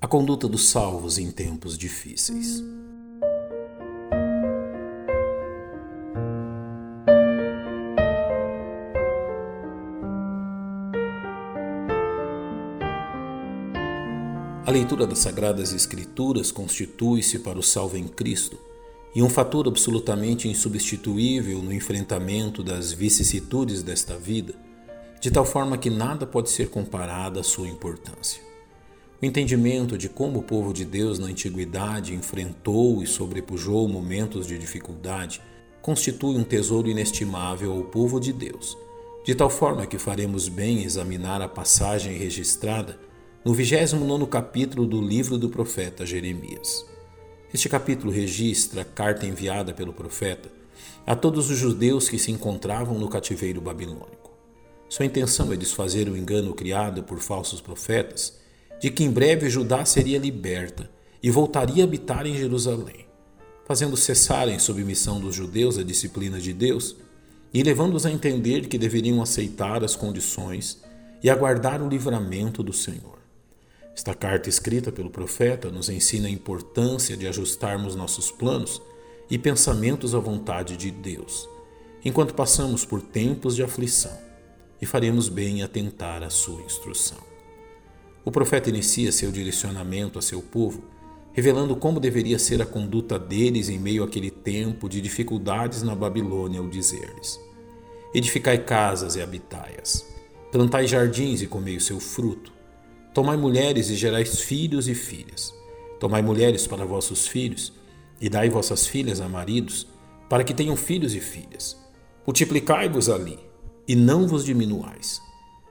A conduta dos salvos em tempos difíceis. A leitura das Sagradas Escrituras constitui-se para o salvo em Cristo e um fator absolutamente insubstituível no enfrentamento das vicissitudes desta vida, de tal forma que nada pode ser comparado à sua importância. O entendimento de como o povo de Deus na antiguidade enfrentou e sobrepujou momentos de dificuldade constitui um tesouro inestimável ao povo de Deus, de tal forma que faremos bem examinar a passagem registrada no 29 capítulo do livro do profeta Jeremias. Este capítulo registra a carta enviada pelo profeta a todos os judeus que se encontravam no cativeiro babilônico. Sua intenção é desfazer o engano criado por falsos profetas de que em breve Judá seria liberta e voltaria a habitar em Jerusalém, fazendo cessar em submissão dos judeus a disciplina de Deus e levando-os a entender que deveriam aceitar as condições e aguardar o livramento do Senhor. Esta carta escrita pelo profeta nos ensina a importância de ajustarmos nossos planos e pensamentos à vontade de Deus, enquanto passamos por tempos de aflição, e faremos bem em atentar à sua instrução. O profeta inicia seu direcionamento a seu povo, revelando como deveria ser a conduta deles em meio àquele tempo de dificuldades na Babilônia, ao dizer-lhes: Edificai casas e habitai-as, plantai jardins e comei o seu fruto, tomai mulheres e gerais filhos e filhas, tomai mulheres para vossos filhos, e dai vossas filhas a maridos, para que tenham filhos e filhas. Multiplicai-vos ali, e não vos diminuais.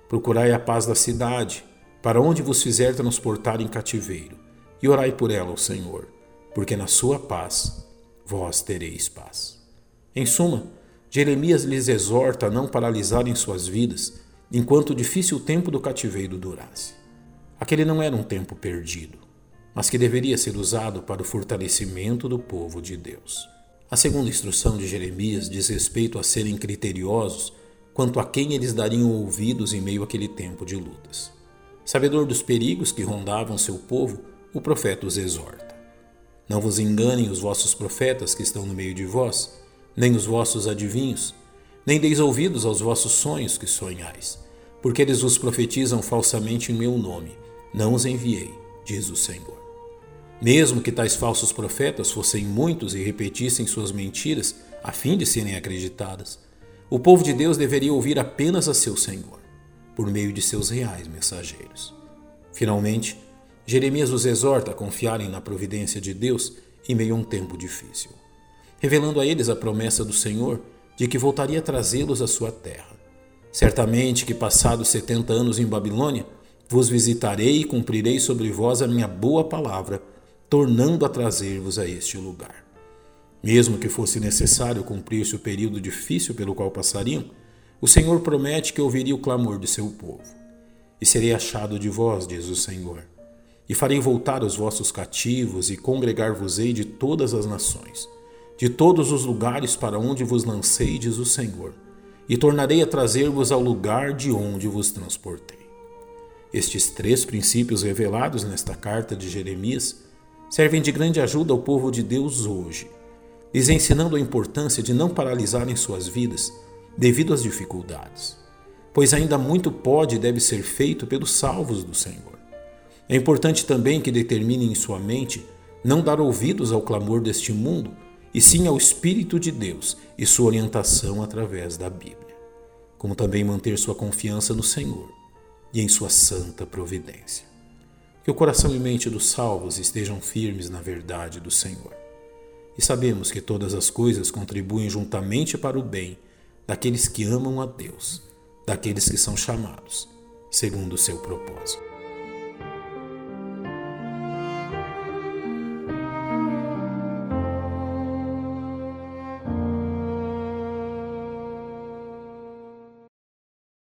Procurai a paz da cidade, para onde vos fizer transportar em cativeiro, e orai por ela ao Senhor, porque na sua paz vós tereis paz. Em suma, Jeremias lhes exorta a não paralisarem suas vidas enquanto o difícil tempo do cativeiro durasse. Aquele não era um tempo perdido, mas que deveria ser usado para o fortalecimento do povo de Deus. A segunda instrução de Jeremias diz respeito a serem criteriosos quanto a quem eles dariam ouvidos em meio àquele tempo de lutas. Sabedor dos perigos que rondavam seu povo, o profeta os exorta. Não vos enganem os vossos profetas que estão no meio de vós, nem os vossos adivinhos, nem deis ouvidos aos vossos sonhos que sonhais, porque eles vos profetizam falsamente em meu nome. Não os enviei, diz o Senhor. Mesmo que tais falsos profetas fossem muitos e repetissem suas mentiras a fim de serem acreditadas, o povo de Deus deveria ouvir apenas a seu Senhor por meio de seus reais mensageiros. Finalmente, Jeremias os exorta a confiarem na providência de Deus em meio a um tempo difícil, revelando a eles a promessa do Senhor de que voltaria a trazê-los à sua terra. Certamente que, passados setenta anos em Babilônia, vos visitarei e cumprirei sobre vós a minha boa palavra, tornando a trazer-vos a este lugar. Mesmo que fosse necessário cumprir-se o período difícil pelo qual passariam, o Senhor promete que ouviria o clamor de seu povo. E serei achado de vós, diz o Senhor. E farei voltar os vossos cativos e congregar-vos-ei de todas as nações, de todos os lugares para onde vos lancei, diz o Senhor. E tornarei a trazer-vos ao lugar de onde vos transportei. Estes três princípios revelados nesta carta de Jeremias servem de grande ajuda ao povo de Deus hoje, lhes ensinando a importância de não paralisarem suas vidas devido às dificuldades, pois ainda muito pode e deve ser feito pelos salvos do Senhor. É importante também que determine em sua mente não dar ouvidos ao clamor deste mundo, e sim ao Espírito de Deus e sua orientação através da Bíblia, como também manter sua confiança no Senhor e em sua santa providência. Que o coração e mente dos salvos estejam firmes na verdade do Senhor. E sabemos que todas as coisas contribuem juntamente para o bem daqueles que amam a Deus, daqueles que são chamados segundo o seu propósito.